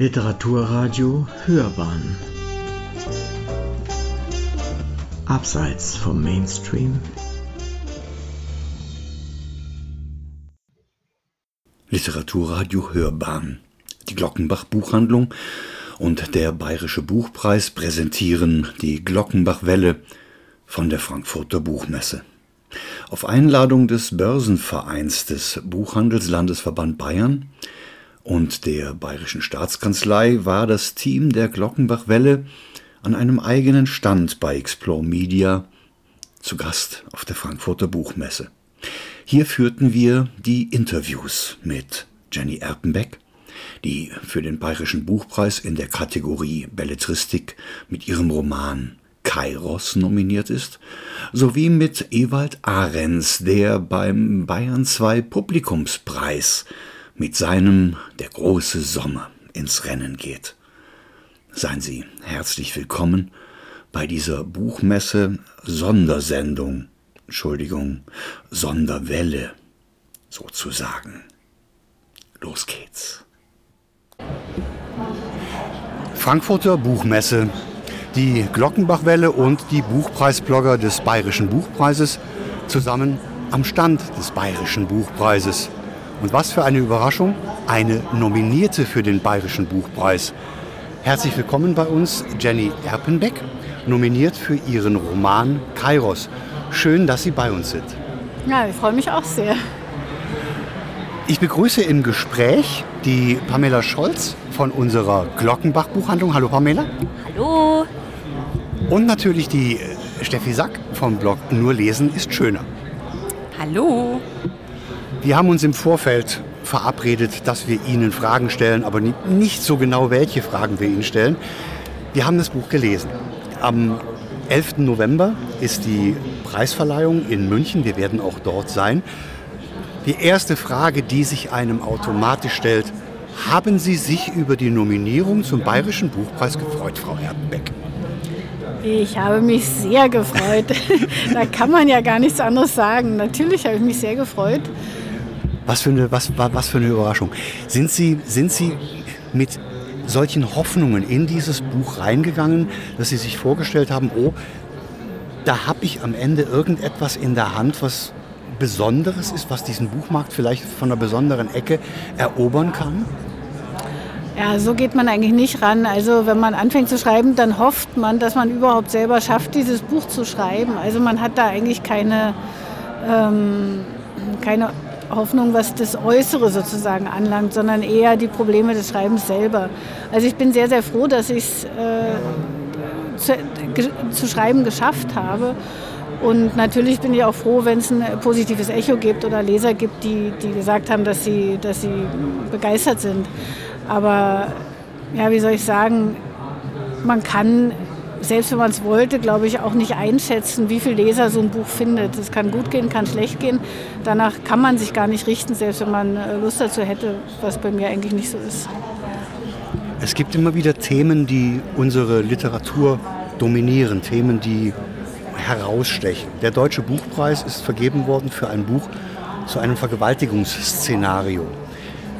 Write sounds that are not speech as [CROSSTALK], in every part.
Literaturradio Hörbahn. Abseits vom Mainstream. Literaturradio Hörbahn. Die Glockenbach Buchhandlung und der Bayerische Buchpreis präsentieren die Glockenbach-Welle von der Frankfurter Buchmesse. Auf Einladung des Börsenvereins des Buchhandelslandesverband Bayern und der Bayerischen Staatskanzlei war das Team der Glockenbach-Welle an einem eigenen Stand bei Explore Media zu Gast auf der Frankfurter Buchmesse. Hier führten wir die Interviews mit Jenny Erpenbeck, die für den Bayerischen Buchpreis in der Kategorie Belletristik mit ihrem Roman Kairos nominiert ist, sowie mit Ewald Ahrens, der beim Bayern 2 Publikumspreis mit seinem Der große Sommer ins Rennen geht. Seien Sie herzlich willkommen bei dieser Buchmesse Sondersendung, Entschuldigung, Sonderwelle sozusagen. Los geht's. Frankfurter Buchmesse. Die Glockenbachwelle und die Buchpreisblogger des Bayerischen Buchpreises zusammen am Stand des Bayerischen Buchpreises. Und was für eine Überraschung, eine Nominierte für den Bayerischen Buchpreis. Herzlich willkommen bei uns Jenny Erpenbeck, nominiert für ihren Roman Kairos. Schön, dass Sie bei uns sind. Ja, ich freue mich auch sehr. Ich begrüße im Gespräch die Pamela Scholz von unserer Glockenbach Buchhandlung. Hallo Pamela. Hallo. Und natürlich die äh, Steffi Sack vom Blog Nur lesen ist schöner. Hallo. Wir haben uns im Vorfeld verabredet, dass wir Ihnen Fragen stellen, aber nicht so genau, welche Fragen wir Ihnen stellen. Wir haben das Buch gelesen. Am 11. November ist die Preisverleihung in München. Wir werden auch dort sein. Die erste Frage, die sich einem automatisch stellt, haben Sie sich über die Nominierung zum Bayerischen Buchpreis gefreut, Frau Erdenbeck? Ich habe mich sehr gefreut. [LAUGHS] da kann man ja gar nichts anderes sagen. Natürlich habe ich mich sehr gefreut. Was für eine, was, was für eine Überraschung. Sind Sie, sind Sie mit solchen Hoffnungen in dieses Buch reingegangen, dass Sie sich vorgestellt haben, oh, da habe ich am Ende irgendetwas in der Hand, was Besonderes ist, was diesen Buchmarkt vielleicht von einer besonderen Ecke erobern kann? Ja, so geht man eigentlich nicht ran. Also wenn man anfängt zu schreiben, dann hofft man, dass man überhaupt selber schafft, dieses Buch zu schreiben. Also man hat da eigentlich keine, ähm, keine Hoffnung, was das Äußere sozusagen anlangt, sondern eher die Probleme des Schreibens selber. Also ich bin sehr, sehr froh, dass ich es äh, zu, zu schreiben geschafft habe. Und natürlich bin ich auch froh, wenn es ein positives Echo gibt oder Leser gibt, die, die gesagt haben, dass sie, dass sie begeistert sind. Aber ja, wie soll ich sagen, man kann selbst wenn man es wollte, glaube ich, auch nicht einschätzen, wie viel Leser so ein Buch findet. Es kann gut gehen, kann schlecht gehen. Danach kann man sich gar nicht richten, selbst wenn man äh, Lust dazu hätte, was bei mir eigentlich nicht so ist. Es gibt immer wieder Themen, die unsere Literatur dominieren, Themen, die herausstechen. Der Deutsche Buchpreis ist vergeben worden für ein Buch zu einem Vergewaltigungsszenario.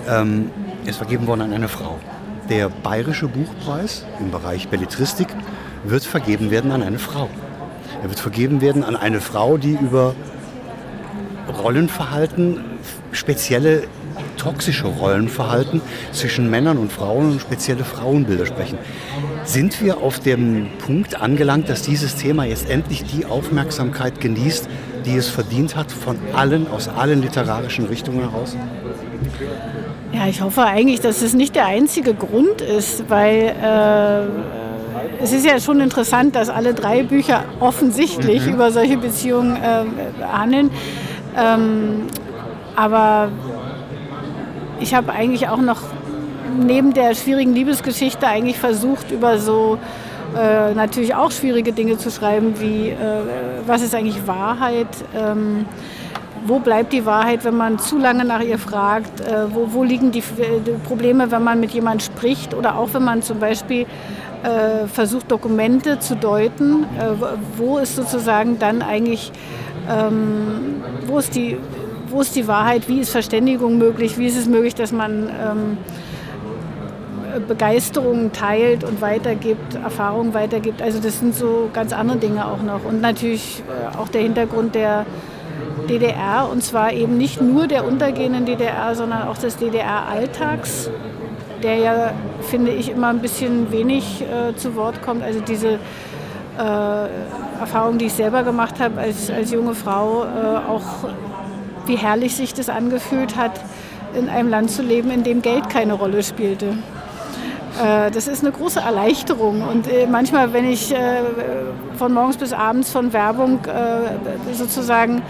Ähm, ist vergeben worden an eine Frau. Der Bayerische Buchpreis im Bereich Belletristik wird vergeben werden an eine Frau. Er wird vergeben werden an eine Frau, die über Rollenverhalten, spezielle toxische Rollenverhalten zwischen Männern und Frauen und spezielle Frauenbilder sprechen. Sind wir auf dem Punkt angelangt, dass dieses Thema jetzt endlich die Aufmerksamkeit genießt, die es verdient hat von allen, aus allen literarischen Richtungen heraus? Ja, ich hoffe eigentlich, dass es nicht der einzige Grund ist, weil äh, es ist ja schon interessant, dass alle drei Bücher offensichtlich mhm. über solche Beziehungen äh, handeln. Ähm, aber ich habe eigentlich auch noch neben der schwierigen Liebesgeschichte eigentlich versucht, über so äh, natürlich auch schwierige Dinge zu schreiben, wie äh, was ist eigentlich Wahrheit, ähm, wo bleibt die Wahrheit, wenn man zu lange nach ihr fragt, äh, wo, wo, liegen die, die, Probleme, wenn man mit jemandem spricht oder auch wenn man zum Beispiel äh, versucht, Dokumente zu deuten, äh, wo ist sozusagen dann eigentlich, ähm, wo, ist die, wo ist die Wahrheit, wie ist Verständigung möglich, wie ist es möglich, dass man ähm, Begeisterung teilt und weitergibt, Erfahrungen weitergibt. Also das sind so ganz andere Dinge auch noch. Und natürlich äh, auch der Hintergrund der DDR und zwar eben nicht nur der untergehenden DDR, sondern auch des DDR-Alltags, der ja, finde ich, immer ein bisschen wenig äh, zu Wort kommt. Also diese äh, Erfahrung, die ich selber gemacht habe als, als junge Frau, äh, auch wie herrlich sich das angefühlt hat, in einem Land zu leben, in dem Geld keine Rolle spielte. Äh, das ist eine große Erleichterung. Und äh, manchmal, wenn ich äh, von morgens bis abends von Werbung sozusagen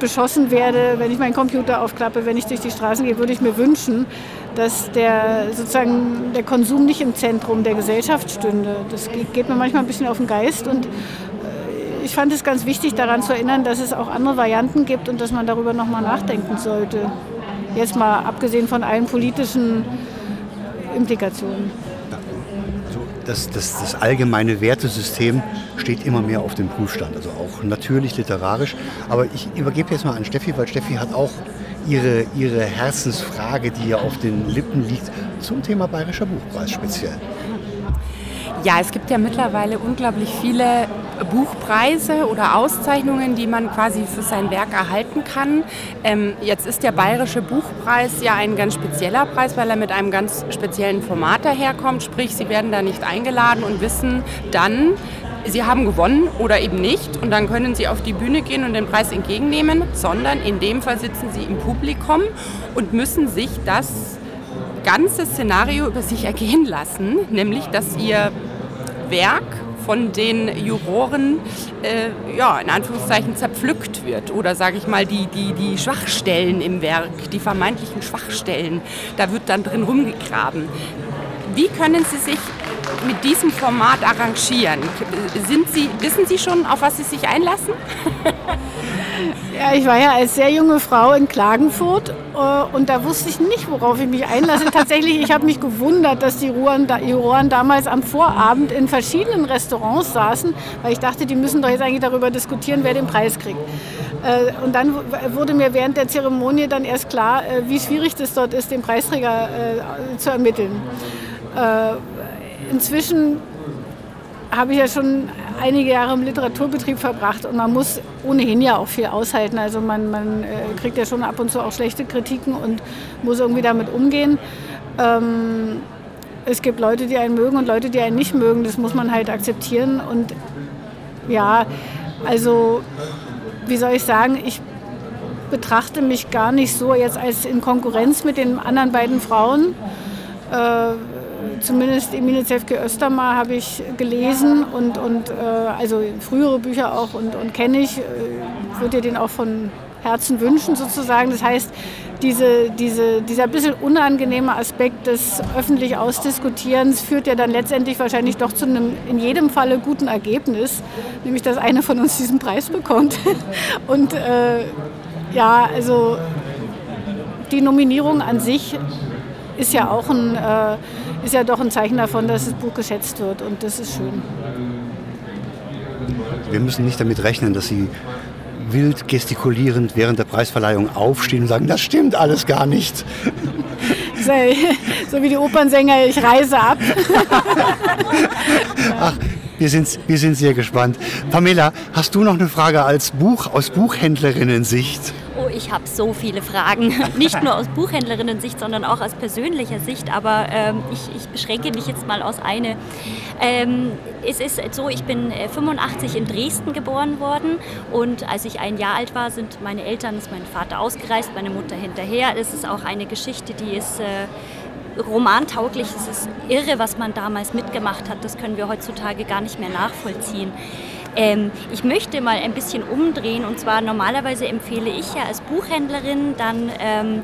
beschossen werde, wenn ich meinen Computer aufklappe, wenn ich durch die Straßen gehe, würde ich mir wünschen, dass der, sozusagen, der Konsum nicht im Zentrum der Gesellschaft stünde. Das geht mir manchmal ein bisschen auf den Geist und ich fand es ganz wichtig, daran zu erinnern, dass es auch andere Varianten gibt und dass man darüber nochmal nachdenken sollte. Jetzt mal abgesehen von allen politischen Implikationen. Das, das, das, allgemeine Wertesystem steht immer mehr auf dem Prüfstand, also auch natürlich literarisch. Aber ich übergebe jetzt mal an Steffi, weil Steffi hat auch ihre, ihre Herzensfrage, die ja auf den Lippen liegt, zum Thema Bayerischer Buchpreis speziell. Ja, es gibt ja mittlerweile unglaublich viele Buchpreise oder Auszeichnungen, die man quasi für sein Werk erhalten kann. Ähm, jetzt ist der Bayerische Buchpreis ja ein ganz spezieller Preis, weil er mit einem ganz speziellen Format daherkommt. Sprich, Sie werden da nicht eingeladen und wissen dann, Sie haben gewonnen oder eben nicht und dann können Sie auf die Bühne gehen und den Preis entgegennehmen, sondern in dem Fall sitzen Sie im Publikum und müssen sich das ganze Szenario über sich ergehen lassen, nämlich dass Ihr Werk von den Juroren äh, ja, in Anführungszeichen zerpflückt wird. Oder sage ich mal, die, die, die Schwachstellen im Werk, die vermeintlichen Schwachstellen, da wird dann drin rumgegraben. Wie können Sie sich mit diesem Format arrangieren? Sind Sie, wissen Sie schon, auf was Sie sich einlassen? Ja, ich war ja als sehr junge Frau in Klagenfurt äh, und da wusste ich nicht, worauf ich mich einlasse. [LAUGHS] Tatsächlich, ich habe mich gewundert, dass die Juroren damals am Vorabend in verschiedenen Restaurants saßen, weil ich dachte, die müssen doch jetzt eigentlich darüber diskutieren, wer den Preis kriegt. Äh, und dann wurde mir während der Zeremonie dann erst klar, äh, wie schwierig das dort ist, den Preisträger zu ermitteln. Inzwischen habe ich ja schon einige Jahre im Literaturbetrieb verbracht und man muss ohnehin ja auch viel aushalten. Also man, man äh, kriegt ja schon ab und zu auch schlechte Kritiken und muss irgendwie damit umgehen. Ähm, es gibt Leute, die einen mögen und Leute, die einen nicht mögen. Das muss man halt akzeptieren. Und ja, also wie soll ich sagen, ich betrachte mich gar nicht so jetzt als in Konkurrenz mit den anderen beiden Frauen. Äh, zumindest Emine Zefke Östermar habe ich gelesen und, und äh, also frühere Bücher auch und, und kenne ich. Äh, würde dir den auch von Herzen wünschen sozusagen. Das heißt, diese, diese, dieser bisschen unangenehme Aspekt des öffentlich Ausdiskutierens führt ja dann letztendlich wahrscheinlich doch zu einem in jedem Falle guten Ergebnis, nämlich dass eine von uns diesen Preis bekommt. [LAUGHS] Und äh, ja, also die Nominierung an sich ist ja auch ein, äh, ist ja doch ein Zeichen davon, dass das Buch geschätzt wird und das ist schön. Wir müssen nicht damit rechnen, dass Sie wild gestikulierend während der Preisverleihung aufstehen und sagen, das stimmt alles gar nicht. [LAUGHS] So wie die Opernsänger, ich reise ab. [LAUGHS] Ach, wir sind, wir sind sehr gespannt. Pamela, hast du noch eine Frage als Buch, aus Buchhändlerinnen-Sicht? Ich habe so viele Fragen. [LAUGHS] Nicht nur aus Buchhändlerinnen-Sicht, sondern auch aus persönlicher Sicht. Aber ähm, ich, ich, beschränke mich jetzt mal aus eine. Ähm, es ist so, ich bin 85 äh, in Dresden geboren worden und als ich ein Jahr alt war, sind meine Eltern, ist mein Vater ausgereist, meine Mutter hinterher. Es ist auch eine Geschichte, die ist äh, romantauglich. Es ist irre, was man damals mitgemacht hat. Das können wir heutzutage gar nicht mehr nachvollziehen. Ähm, ich möchte mal ein bisschen umdrehen und zwar normalerweise empfehle ich ja als Buchhändlerin dann ähm,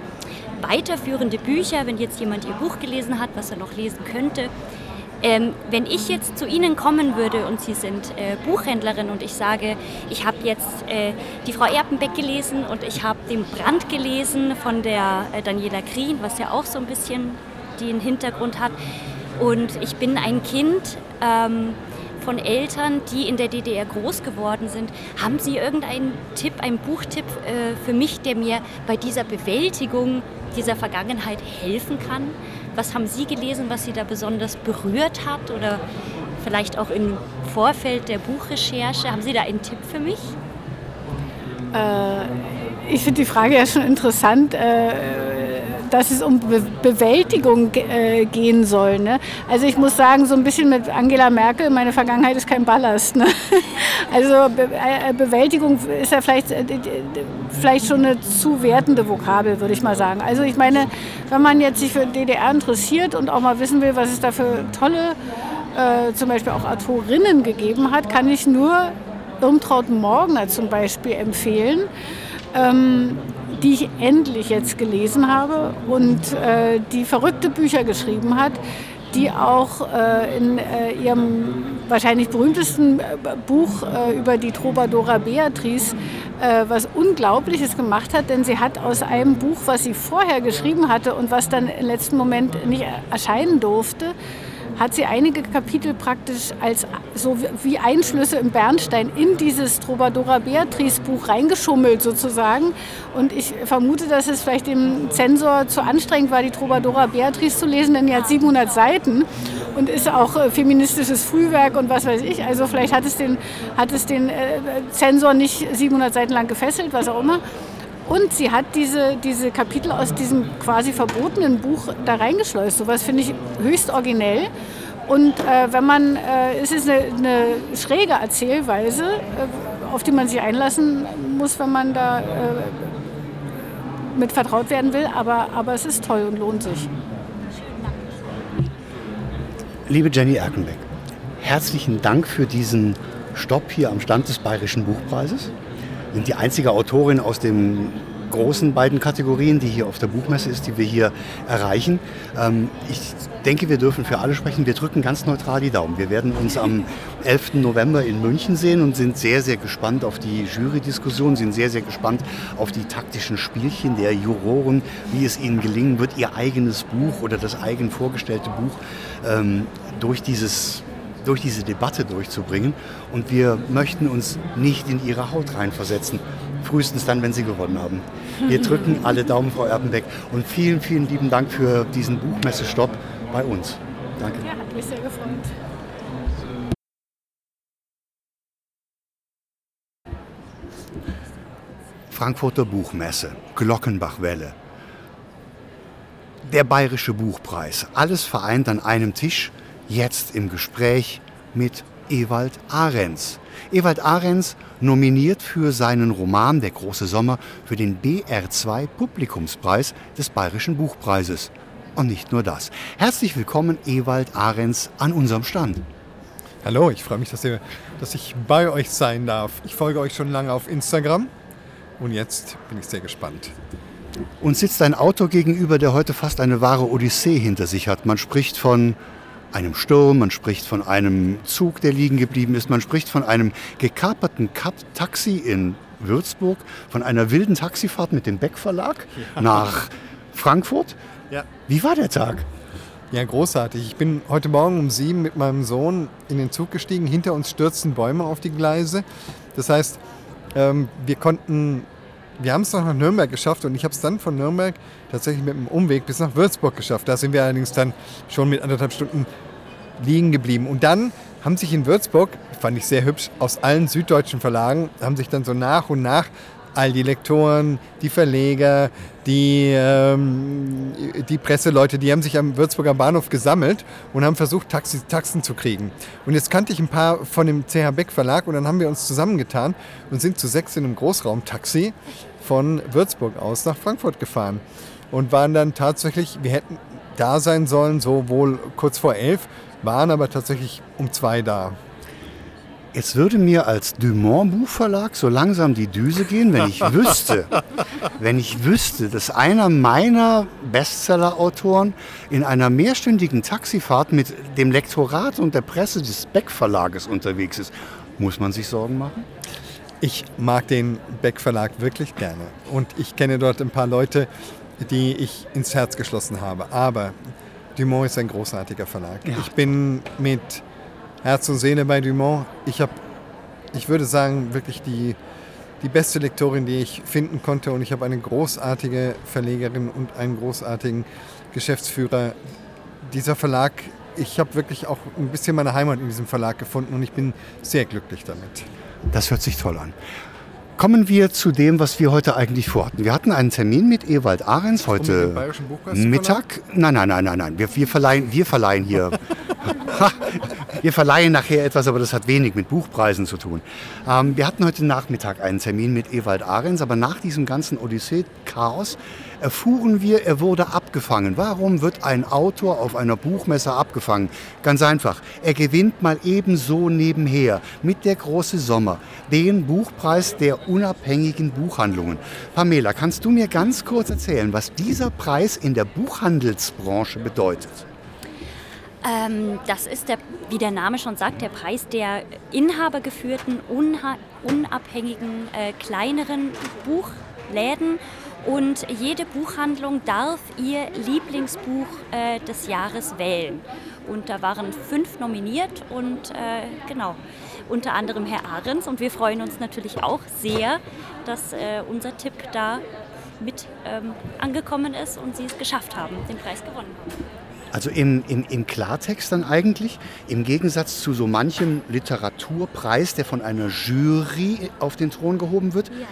weiterführende Bücher, wenn jetzt jemand ihr Buch gelesen hat, was er noch lesen könnte. Ähm, wenn ich jetzt zu Ihnen kommen würde und Sie sind äh, Buchhändlerin und ich sage, ich habe jetzt äh, die Frau Erpenbeck gelesen und ich habe den Brand gelesen von der äh, Daniela Krien, was ja auch so ein bisschen den Hintergrund hat, und ich bin ein Kind, ähm, von Eltern, die in der DDR groß geworden sind. Haben Sie irgendeinen Tipp, einen Buchtipp äh, für mich, der mir bei dieser Bewältigung dieser Vergangenheit helfen kann? Was haben Sie gelesen, was Sie da besonders berührt hat oder vielleicht auch im Vorfeld der Buchrecherche? Haben Sie da einen Tipp für mich? Äh, ich finde die Frage ja schon interessant. Äh, dass es um Be Bewältigung äh, gehen soll. Ne? Also ich muss sagen, so ein bisschen mit Angela Merkel, meine Vergangenheit ist kein Ballast. Ne? [LAUGHS] Also Be äh, Bewältigung ist ja vielleicht, äh, vielleicht schon eine zu wertende Vokabel, würde ich mal sagen. Also ich meine, wenn man jetzt sich für DDR interessiert und auch mal wissen will, was es da für tolle, äh, zum Beispiel auch Autorinnen gegeben hat, kann ich nur Irmtraut Morgner zum Beispiel empfehlen. Ähm, die ich endlich jetzt gelesen habe und äh, die verrückte Bücher geschrieben hat, die auch äh, in äh, ihrem wahrscheinlich berühmtesten äh, Buch äh, über die Troubadoura Beatrice äh, was Unglaubliches gemacht hat, denn sie hat aus einem Buch, was sie vorher geschrieben hatte und was dann im letzten Moment nicht erscheinen durfte, hat sie einige Kapitel praktisch als so wie Einschlüsse im Bernstein in dieses Troubadoura Beatrice Buch reingeschummelt sozusagen. Und ich vermute, dass es vielleicht dem Zensor zu anstrengend war, die Troubadoura Beatrice zu lesen, denn die hat 700 Seiten und ist auch äh, feministisches Frühwerk und was weiß ich. Also vielleicht hat es den, hat es den äh, Zensor nicht 700 Seiten lang gefesselt, was auch immer. Und sie hat diese, diese Kapitel aus diesem quasi verbotenen Buch da reingeschleust. Sowas finde ich höchst originell. Und äh, wenn man, äh, es ist eine, eine schräge Erzählweise, äh, auf die man sich einlassen muss, wenn man da äh, mit vertraut werden will, aber, aber es ist toll und lohnt sich. Liebe Jenny Erkenbeck, herzlichen Dank für diesen Stopp hier am Stand des Bayerischen Buchpreises sind die einzige Autorin aus den großen beiden Kategorien, die hier auf der Buchmesse ist, die wir hier erreichen. Ähm, ich denke, wir dürfen für alle sprechen. Wir drücken ganz neutral die Daumen. Wir werden uns am 11. November in München sehen und sind sehr, sehr gespannt auf die Jury-Diskussion, sind sehr, sehr gespannt auf die taktischen Spielchen der Juroren, wie es ihnen gelingen wird, ihr eigenes Buch oder das eigen vorgestellte Buch ähm, durch dieses durch diese Debatte durchzubringen. Und wir möchten uns nicht in ihre Haut reinversetzen. Frühestens dann, wenn sie gewonnen haben. Wir drücken alle Daumen, Frau Erpenbeck. Und vielen, vielen lieben Dank für diesen Buchmessestopp bei uns. Danke. Ja, hat mich sehr gefreut. Frankfurter Buchmesse, Glockenbachwelle, der Bayerische Buchpreis, alles vereint an einem Tisch jetzt im Gespräch mit Ewald Ahrens. Ewald Ahrens nominiert für seinen Roman Der große Sommer für den BR2 Publikumspreis des Bayerischen Buchpreises. Und nicht nur das. Herzlich willkommen, Ewald Ahrens, an unserem Stand. Hallo, ich freue mich, dass, ihr, dass ich bei euch sein darf. Ich folge euch schon lange auf Instagram und jetzt bin ich sehr gespannt. Uns sitzt ein Autor gegenüber, der heute fast eine wahre Odyssee hinter sich hat. Man spricht von einem Sturm, man spricht von einem Zug, der liegen geblieben ist, man spricht von einem gekaperten Taxi in Würzburg, von einer wilden Taxifahrt mit dem Beck Verlag ja. nach Frankfurt. Ja. Wie war der Tag? Ja, großartig. Ich bin heute Morgen um sieben mit meinem Sohn in den Zug gestiegen. Hinter uns stürzten Bäume auf die Gleise. Das heißt, ähm, wir konnten, wir haben es noch nach Nürnberg geschafft und ich habe es dann von Nürnberg tatsächlich mit einem Umweg bis nach Würzburg geschafft. Da sind wir allerdings dann schon mit anderthalb Stunden liegen geblieben. Und dann haben sich in Würzburg, fand ich sehr hübsch, aus allen süddeutschen Verlagen, haben sich dann so nach und nach all die Lektoren, die Verleger, die, ähm, die Presseleute, die haben sich am Würzburger Bahnhof gesammelt und haben versucht, Taxi, Taxen zu kriegen. Und jetzt kannte ich ein paar von dem CH Beck Verlag und dann haben wir uns zusammengetan und sind zu sechs in einem Großraumtaxi von Würzburg aus nach Frankfurt gefahren und waren dann tatsächlich, wir hätten da sein sollen, so wohl kurz vor elf, waren aber tatsächlich um zwei da. Jetzt würde mir als Dumont Buchverlag so langsam die Düse gehen, wenn ich wüsste, [LAUGHS] wenn ich wüsste, dass einer meiner Bestseller-Autoren in einer mehrstündigen Taxifahrt mit dem Lektorat und der Presse des Beck Verlages unterwegs ist. Muss man sich Sorgen machen? Ich mag den Beck Verlag wirklich gerne und ich kenne dort ein paar Leute, die ich ins Herz geschlossen habe. Aber Dumont ist ein großartiger Verlag. Ja. Ich bin mit Herz und Seele bei Dumont. Ich habe, ich würde sagen, wirklich die, die beste Lektorin, die ich finden konnte. Und ich habe eine großartige Verlegerin und einen großartigen Geschäftsführer. Dieser Verlag, ich habe wirklich auch ein bisschen meine Heimat in diesem Verlag gefunden und ich bin sehr glücklich damit. Das hört sich toll an. Kommen wir zu dem, was wir heute eigentlich vorhatten. Wir hatten einen Termin mit Ewald Ahrens heute Mittag. Nein, nein, nein, nein, nein. Wir, wir, verleihen, wir verleihen hier. [LAUGHS] wir verleihen nachher etwas, aber das hat wenig mit Buchpreisen zu tun. Ähm, wir hatten heute Nachmittag einen Termin mit Ewald Ahrens, aber nach diesem ganzen Odyssee-Chaos erfuhren wir, er wurde abgefangen. Warum wird ein Autor auf einer Buchmesse abgefangen? Ganz einfach. Er gewinnt mal ebenso nebenher mit der große Sommer den Buchpreis der unabhängigen Buchhandlungen. Pamela, kannst du mir ganz kurz erzählen, was dieser Preis in der Buchhandelsbranche bedeutet? Ähm, das ist, der, wie der Name schon sagt, der Preis der inhabergeführten, unabhängigen, äh, kleineren Buchläden und jede Buchhandlung darf ihr Lieblingsbuch äh, des Jahres wählen. Und da waren fünf nominiert und äh, genau, unter anderem Herr Ahrens. Und wir freuen uns natürlich auch sehr, dass äh, unser Tipp da mit ähm, angekommen ist und Sie es geschafft haben, den Preis gewonnen haben. Also im, im, im Klartext dann eigentlich, im Gegensatz zu so manchem Literaturpreis, der von einer Jury auf den Thron gehoben wird, ja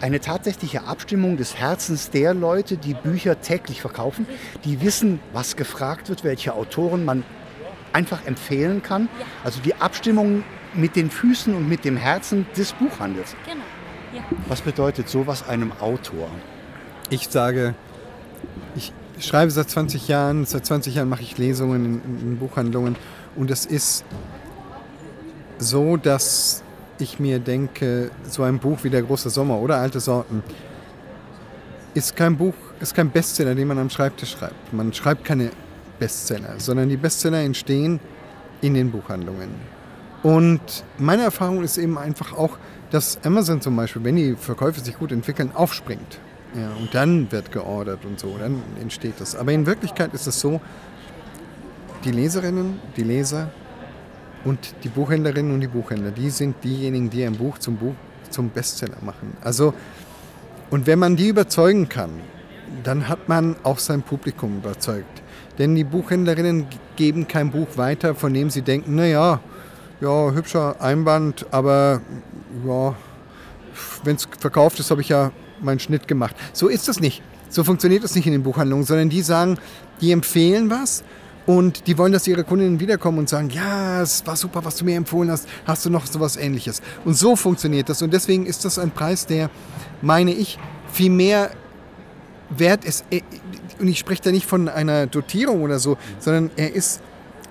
eine tatsächliche Abstimmung des Herzens der Leute, die Bücher täglich verkaufen, die wissen, was gefragt wird, welche Autoren man einfach empfehlen kann. Also die Abstimmung mit den Füßen und mit dem Herzen des Buchhandels. Genau. Ja. Was bedeutet sowas einem Autor? Ich sage, ich schreibe seit 20 Jahren, seit 20 Jahren mache ich Lesungen in, in Buchhandlungen und es ist so, dass ich mir denke, so ein Buch wie Der große Sommer oder Alte Sorten ist kein Buch, ist kein Bestseller, den man am Schreibtisch schreibt. Man schreibt keine Bestseller, sondern die Bestseller entstehen in den Buchhandlungen. Und meine Erfahrung ist eben einfach auch, dass Amazon zum Beispiel, wenn die Verkäufe sich gut entwickeln, aufspringt. Ja, und dann wird geordert und so, dann entsteht das. Aber in Wirklichkeit ist es so, die Leserinnen, die Leser und die Buchhändlerinnen und die Buchhändler, die sind diejenigen, die ein Buch zum Buch zum Bestseller machen. Also, und wenn man die überzeugen kann, dann hat man auch sein Publikum überzeugt. Denn die Buchhändlerinnen geben kein Buch weiter, von dem sie denken, naja, ja, hübscher Einband, aber ja, wenn es verkauft ist, habe ich ja meinen Schnitt gemacht. So ist das nicht. So funktioniert das nicht in den Buchhandlungen, sondern die sagen, die empfehlen was und die wollen, dass ihre Kundinnen wiederkommen und sagen, ja, es war super, was du mir empfohlen hast, hast du noch sowas ähnliches. Und so funktioniert das. Und deswegen ist das ein Preis, der, meine ich, viel mehr wert ist. Und ich spreche da nicht von einer Dotierung oder so, sondern er ist,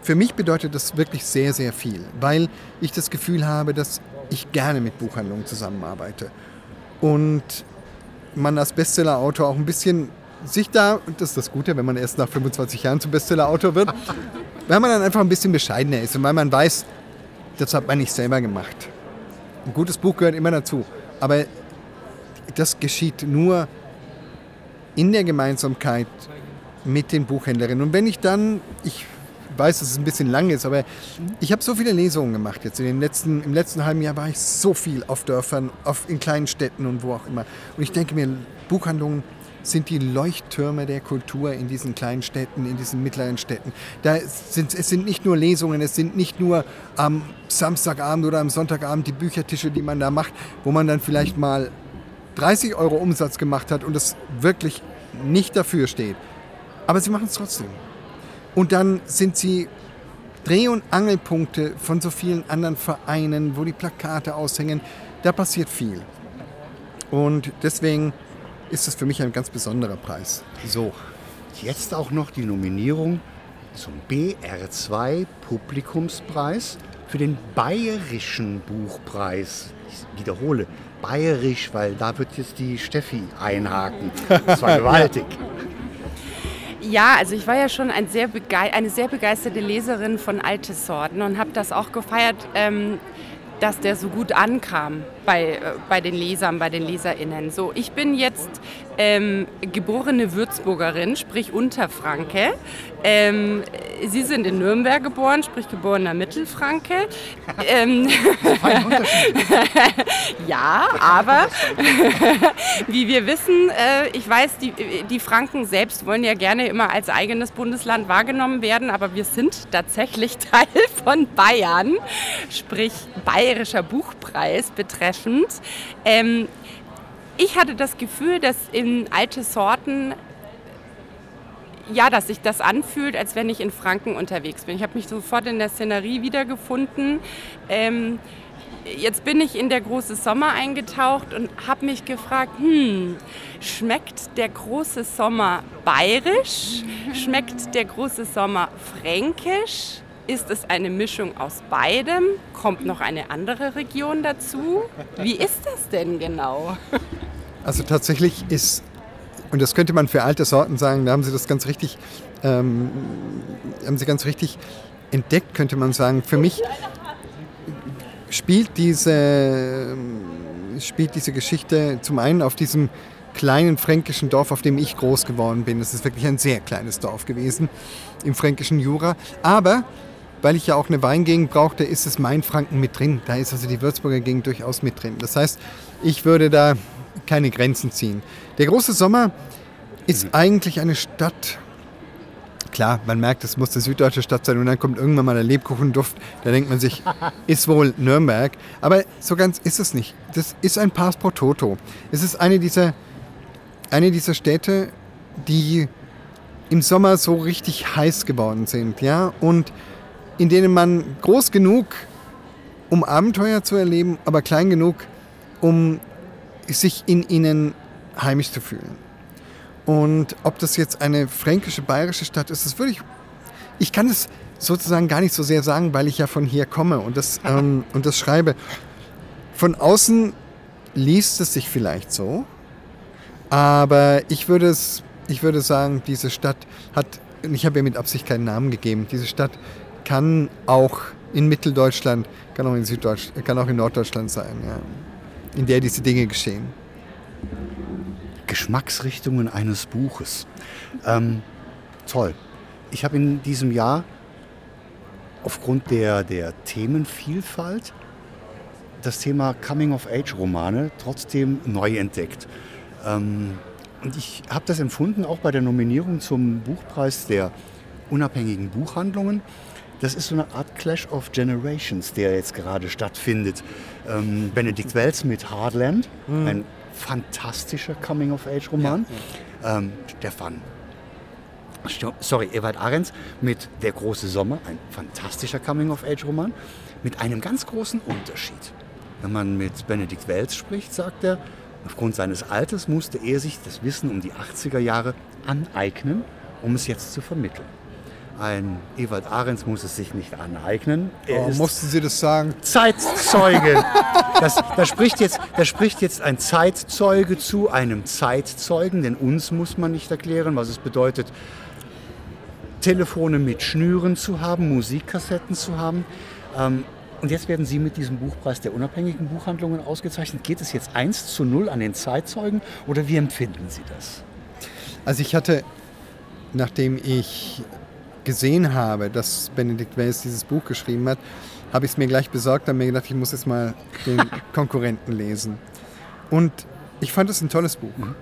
für mich bedeutet das wirklich sehr, sehr viel, weil ich das Gefühl habe, dass ich gerne mit Buchhandlungen zusammenarbeite. Und man als Bestseller-Autor auch ein bisschen sich da, und das ist das Gute, wenn man erst nach 25 Jahren zum Bestseller-Autor wird, [LAUGHS] weil man dann einfach ein bisschen bescheidener ist und weil man weiß, das hat man nicht selber gemacht. Ein gutes Buch gehört immer dazu. Aber das geschieht nur in der Gemeinsamkeit mit den Buchhändlerinnen. Und wenn ich dann, ich weiß, dass es ein bisschen lang ist, aber ich habe so viele Lesungen gemacht jetzt. In den letzten, Im letzten halben Jahr war ich so viel auf Dörfern, auf, in kleinen Städten und wo auch immer. Und ich denke mir, Buchhandlungen sind die Leuchttürme der Kultur in diesen kleinen Städten, in diesen mittleren Städten. Da sind, es sind nicht nur Lesungen, es sind nicht nur am Samstagabend oder am Sonntagabend die Büchertische, die man da macht, wo man dann vielleicht mal 30 Euro Umsatz gemacht hat und es wirklich nicht dafür steht. Aber sie machen es trotzdem. Und dann sind sie Dreh- und Angelpunkte von so vielen anderen Vereinen, wo die Plakate aushängen. Da passiert viel. Und deswegen ist das für mich ein ganz besonderer Preis. So, jetzt auch noch die Nominierung zum BR2 Publikumspreis für den Bayerischen Buchpreis. Ich wiederhole, bayerisch, weil da wird jetzt die Steffi einhaken. Das war [LAUGHS] gewaltig. Ja, also ich war ja schon ein sehr eine sehr begeisterte Leserin von Alte Sorten und habe das auch gefeiert, ähm, dass der so gut ankam bei, äh, bei den Lesern, bei den LeserInnen. So, ich bin jetzt ähm, geborene Würzburgerin, sprich Unterfranke. Ähm, Sie sind in Nürnberg geboren, sprich geborener Mittelfranke. Ähm, [LAUGHS] ja, aber [LAUGHS] wie wir wissen, äh, ich weiß, die, die Franken selbst wollen ja gerne immer als eigenes Bundesland wahrgenommen werden, aber wir sind tatsächlich [LAUGHS] Teil von Bayern, sprich bayerischer Buchpreis betreffend. Ähm, ich hatte das Gefühl, dass in alte Sorten ja, dass sich das anfühlt, als wenn ich in Franken unterwegs bin. Ich habe mich sofort in der Szenerie wiedergefunden. Ähm, jetzt bin ich in der große Sommer eingetaucht und habe mich gefragt, hm, schmeckt der große Sommer bayerisch? Schmeckt der große Sommer fränkisch? Ist es eine Mischung aus beidem? Kommt noch eine andere Region dazu? Wie ist das denn genau? Also tatsächlich ist, und das könnte man für alte Sorten sagen, da haben Sie das ganz richtig, ähm, haben Sie ganz richtig entdeckt, könnte man sagen. Für mich spielt diese, spielt diese Geschichte zum einen auf diesem kleinen fränkischen Dorf, auf dem ich groß geworden bin. Das ist wirklich ein sehr kleines Dorf gewesen im fränkischen Jura. Aber weil ich ja auch eine Weingegend brauchte, ist es Mainfranken mit drin. Da ist also die Würzburger Gegend durchaus mit drin. Das heißt, ich würde da keine Grenzen ziehen. Der große Sommer ist mhm. eigentlich eine Stadt. Klar, man merkt, es muss eine süddeutsche Stadt sein und dann kommt irgendwann mal der Lebkuchenduft. Da denkt man sich, [LAUGHS] ist wohl Nürnberg. Aber so ganz ist es nicht. Das ist ein Pass pro Toto. Es ist eine dieser, eine dieser Städte, die im Sommer so richtig heiß geworden sind. Ja? Und in denen man groß genug, um Abenteuer zu erleben, aber klein genug, um sich in ihnen heimisch zu fühlen. Und ob das jetzt eine fränkische, bayerische Stadt ist, das würde ich, ich kann es sozusagen gar nicht so sehr sagen, weil ich ja von hier komme und das, [LAUGHS] ähm, und das schreibe. Von außen liest es sich vielleicht so, aber ich würde, es, ich würde sagen, diese Stadt hat, ich habe ihr mit Absicht keinen Namen gegeben, diese Stadt kann auch in Mitteldeutschland, kann auch in Süddeutschland, kann auch in Norddeutschland sein, ja, in der diese Dinge geschehen. Geschmacksrichtungen eines Buches. Ähm, toll. Ich habe in diesem Jahr aufgrund der, der Themenvielfalt das Thema Coming-of-Age-Romane trotzdem neu entdeckt. Ähm, und ich habe das empfunden auch bei der Nominierung zum Buchpreis der unabhängigen Buchhandlungen. Das ist so eine Art Clash of Generations, der jetzt gerade stattfindet. Ähm, Benedikt Wells mit Hardland, mhm. ein fantastischer Coming-of-Age-Roman. Ja, ja. Ähm, Stefan, sorry, Ewald Ahrens mit Der große Sommer, ein fantastischer Coming-of-Age-Roman, mit einem ganz großen Unterschied. Wenn man mit Benedikt Wells spricht, sagt er, aufgrund seines Alters musste er sich das Wissen um die 80er Jahre aneignen, um es jetzt zu vermitteln. Ein Ewald Ahrens muss es sich nicht aneignen. Er oh, mussten Sie das sagen? Zeitzeuge. Das, da, spricht jetzt, da spricht jetzt ein Zeitzeuge zu einem Zeitzeugen, denn uns muss man nicht erklären, was es bedeutet, Telefone mit Schnüren zu haben, Musikkassetten zu haben. Ähm, und jetzt werden Sie mit diesem Buchpreis der unabhängigen Buchhandlungen ausgezeichnet. Geht es jetzt 1 zu 0 an den Zeitzeugen oder wie empfinden Sie das? Also ich hatte, nachdem ich gesehen habe, dass Benedikt Wells dieses Buch geschrieben hat, habe ich es mir gleich besorgt und mir gedacht, ich muss jetzt mal den [LAUGHS] Konkurrenten lesen. Und ich fand es ein tolles Buch. Mhm.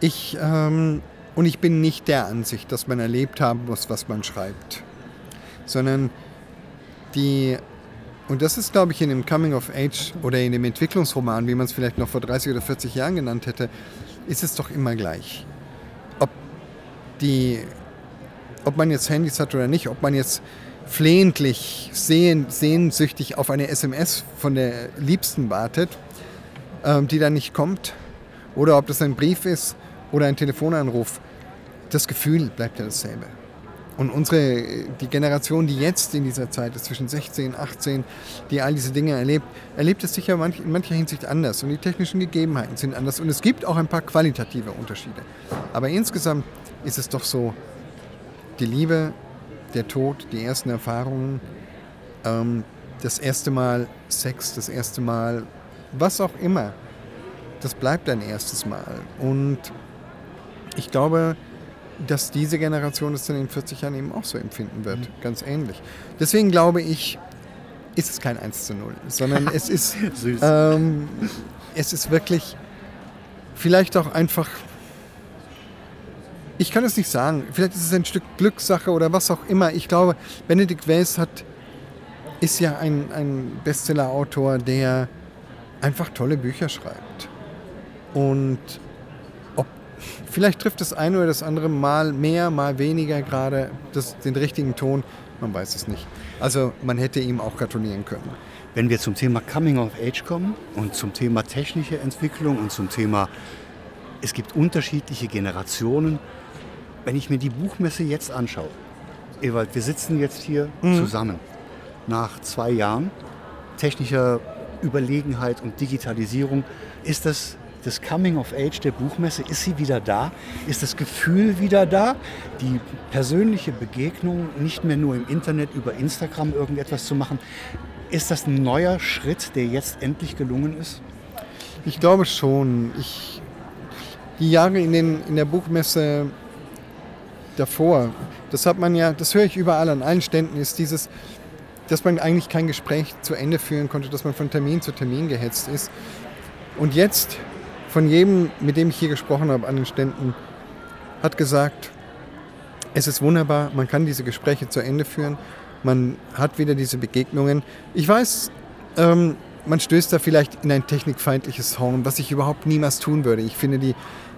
Ich, ähm, und ich bin nicht der Ansicht, dass man erlebt haben muss, was man schreibt. Sondern die, und das ist, glaube ich, in dem Coming of Age oder in dem Entwicklungsroman, wie man es vielleicht noch vor 30 oder 40 Jahren genannt hätte, ist es doch immer gleich. Ob die ob man jetzt Handys hat oder nicht, ob man jetzt flehentlich, sehn, sehnsüchtig auf eine SMS von der Liebsten wartet, ähm, die dann nicht kommt, oder ob das ein Brief ist oder ein Telefonanruf, das Gefühl bleibt ja dasselbe. Und unsere, die Generation, die jetzt in dieser Zeit ist, zwischen 16, 18, die all diese Dinge erlebt, erlebt es sicher in mancher Hinsicht anders. Und die technischen Gegebenheiten sind anders. Und es gibt auch ein paar qualitative Unterschiede. Aber insgesamt ist es doch so, die Liebe, der Tod, die ersten Erfahrungen, ähm, das erste Mal Sex, das erste Mal was auch immer. das bleibt ein erstes Mal. Und ich glaube, dass diese Generation es dann in 40 Jahren eben auch so empfinden wird. Mhm. Ganz ähnlich. Deswegen glaube ich, ist es kein 1 zu 0, sondern [LAUGHS] es ist, ähm, es ist wirklich vielleicht auch einfach, ich kann es nicht sagen, vielleicht ist es ein Stück Glückssache oder was auch immer. Ich glaube, Benedikt Wells hat, ist ja ein, ein Bestseller-Autor, der einfach tolle Bücher schreibt. Und ob, vielleicht trifft das eine oder das andere mal mehr, mal weniger gerade das, den richtigen Ton. Man weiß es nicht. Also man hätte ihm auch gratulieren können. Wenn wir zum Thema Coming of Age kommen und zum Thema technische Entwicklung und zum Thema, es gibt unterschiedliche Generationen. Wenn ich mir die Buchmesse jetzt anschaue, Ewald, wir sitzen jetzt hier mhm. zusammen nach zwei Jahren technischer Überlegenheit und Digitalisierung. Ist das das Coming of Age der Buchmesse, ist sie wieder da? Ist das Gefühl wieder da? Die persönliche Begegnung, nicht mehr nur im Internet über Instagram irgendetwas zu machen. Ist das ein neuer Schritt, der jetzt endlich gelungen ist? Ich glaube schon. Ich, die Jahre in, den, in der Buchmesse davor, das hat man ja, das höre ich überall an allen Ständen, ist dieses, dass man eigentlich kein Gespräch zu Ende führen konnte, dass man von Termin zu Termin gehetzt ist. Und jetzt von jedem, mit dem ich hier gesprochen habe an den Ständen, hat gesagt, es ist wunderbar, man kann diese Gespräche zu Ende führen, man hat wieder diese Begegnungen. Ich weiß, ähm, man stößt da vielleicht in ein technikfeindliches Horn, was ich überhaupt niemals tun würde. Ich finde die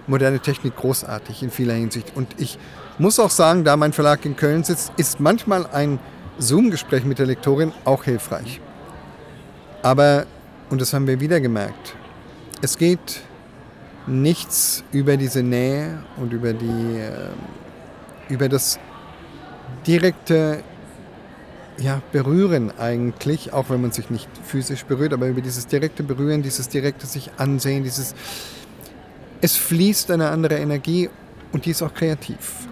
moderne Technik großartig in vieler Hinsicht. Und ich muss auch sagen, da mein Verlag in Köln sitzt, ist manchmal ein Zoom-Gespräch mit der Lektorin auch hilfreich. Aber, und das haben wir wieder gemerkt, es geht nichts über diese Nähe und über, die, äh, über das direkte ja, Berühren eigentlich, auch wenn man sich nicht physisch berührt, aber über dieses direkte Berühren, dieses direkte sich ansehen, dieses es fließt eine andere Energie und die ist auch kreativ.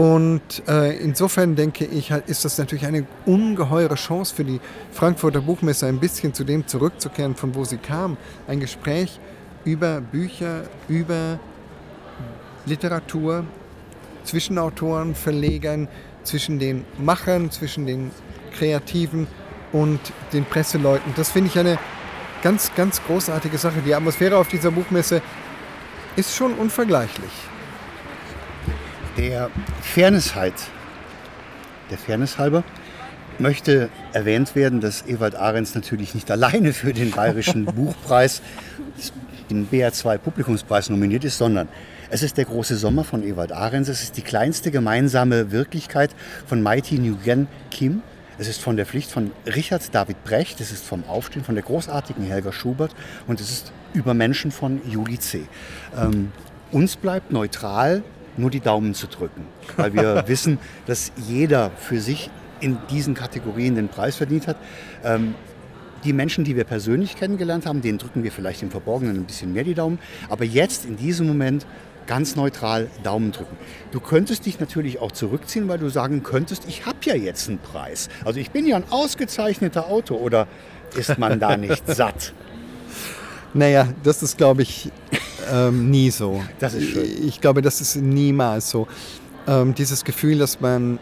Und äh, insofern denke ich, ist das natürlich eine ungeheure Chance für die Frankfurter Buchmesse, ein bisschen zu dem zurückzukehren, von wo sie kam. Ein Gespräch über Bücher, über Literatur, zwischen Autoren, Verlegern, zwischen den Machern, zwischen den Kreativen und den Presseleuten. Das finde ich eine ganz, ganz großartige Sache. Die Atmosphäre auf dieser Buchmesse ist schon unvergleichlich. Der Fairness halt, der Fairness halber, möchte erwähnt werden, dass Ewald Ahrens natürlich nicht alleine für den Bayerischen [LAUGHS] Buchpreis den BR2 Publikumspreis nominiert ist, sondern es ist der große Sommer von Ewald Ahrens. Es ist die kleinste gemeinsame Wirklichkeit von Mighty Nguyen Kim. Es ist von der Pflicht von Richard David Brecht. Es ist vom Aufstehen von der großartigen Helga Schubert. Und es ist über Menschen von Juli C. Ähm, uns bleibt neutral nur die Daumen zu drücken, weil wir [LAUGHS] wissen, dass jeder für sich in diesen Kategorien den Preis verdient hat. Ähm, die Menschen, die wir persönlich kennengelernt haben, denen drücken wir vielleicht im Verborgenen ein bisschen mehr die Daumen. Aber jetzt, in diesem Moment, ganz neutral Daumen drücken. Du könntest dich natürlich auch zurückziehen, weil du sagen könntest, ich habe ja jetzt einen Preis. Also ich bin ja ein ausgezeichneter Autor oder ist man da nicht [LAUGHS] satt? Naja, das ist, glaube ich, ähm, nie so. Das ist schön. Ich glaube, das ist niemals so. Ähm, dieses Gefühl, dass man.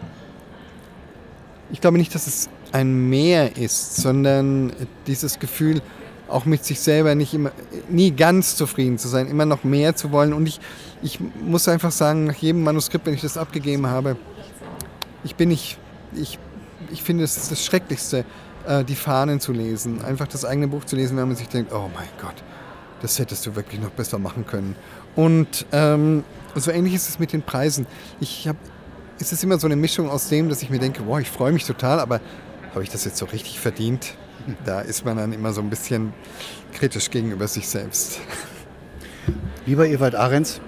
Ich glaube nicht, dass es ein Mehr ist, sondern dieses Gefühl, auch mit sich selber nicht immer, nie ganz zufrieden zu sein, immer noch mehr zu wollen. Und ich, ich muss einfach sagen, nach jedem Manuskript, wenn ich das abgegeben habe, ich bin nicht, ich, ich finde, es ist das Schrecklichste, äh, die Fahnen zu lesen, einfach das eigene Buch zu lesen, wenn man sich denkt, oh mein Gott, das hättest du wirklich noch besser machen können. Und ähm, so ähnlich ist es mit den Preisen. Ich habe, es ist immer so eine Mischung aus dem, dass ich mir denke, boah, ich freue mich total, aber habe ich das jetzt so richtig verdient? Da ist man dann immer so ein bisschen kritisch gegenüber sich selbst. Lieber Ewald Ahrens,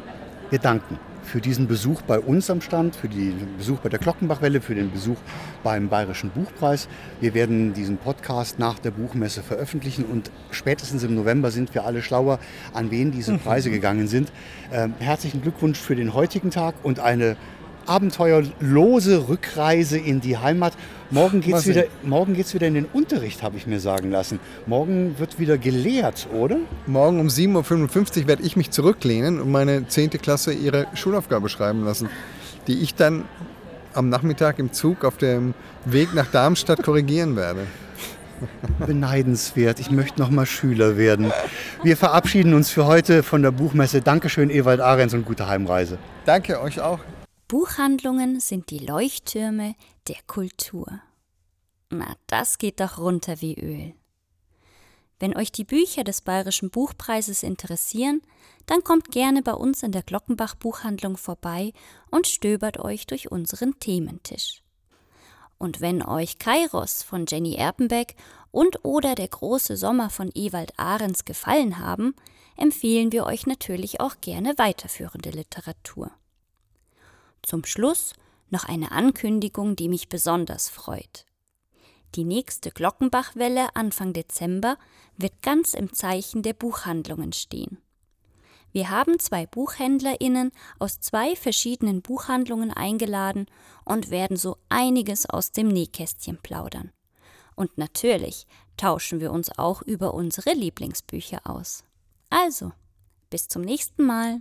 wir danken für diesen Besuch bei uns am Stand, für den Besuch bei der Glockenbachwelle, für den Besuch beim Bayerischen Buchpreis. Wir werden diesen Podcast nach der Buchmesse veröffentlichen und spätestens im November sind wir alle schlauer, an wen diese [LAUGHS] Preise gegangen sind. Ähm, herzlichen Glückwunsch für den heutigen Tag und eine abenteuerlose Rückreise in die Heimat. Morgen geht es Mal wieder, morgen geht's wieder in den Unterricht, habe ich mir sagen lassen. Morgen wird wieder gelehrt, oder? Morgen um 7.55 Uhr werde ich mich zurücklehnen und meine 10. Klasse ihre Schulaufgabe schreiben lassen, die ich dann am Nachmittag im Zug auf dem Weg nach Darmstadt korrigieren werde. [LAUGHS] Beneidenswert. Ich möchte noch mal Schüler werden. Wir verabschieden uns für heute von der Buchmesse. Dankeschön, Ewald Ahrens und gute Heimreise. Danke euch auch. Buchhandlungen sind die Leuchttürme der Kultur. Na, das geht doch runter wie Öl. Wenn euch die Bücher des Bayerischen Buchpreises interessieren, dann kommt gerne bei uns in der Glockenbach Buchhandlung vorbei und stöbert euch durch unseren Thementisch. Und wenn euch Kairos von Jenny Erpenbeck und oder der große Sommer von Ewald Ahrens gefallen haben, empfehlen wir euch natürlich auch gerne weiterführende Literatur. Zum Schluss noch eine Ankündigung, die mich besonders freut. Die nächste Glockenbachwelle Anfang Dezember wird ganz im Zeichen der Buchhandlungen stehen. Wir haben zwei BuchhändlerInnen aus zwei verschiedenen Buchhandlungen eingeladen und werden so einiges aus dem Nähkästchen plaudern. Und natürlich tauschen wir uns auch über unsere Lieblingsbücher aus. Also, bis zum nächsten Mal.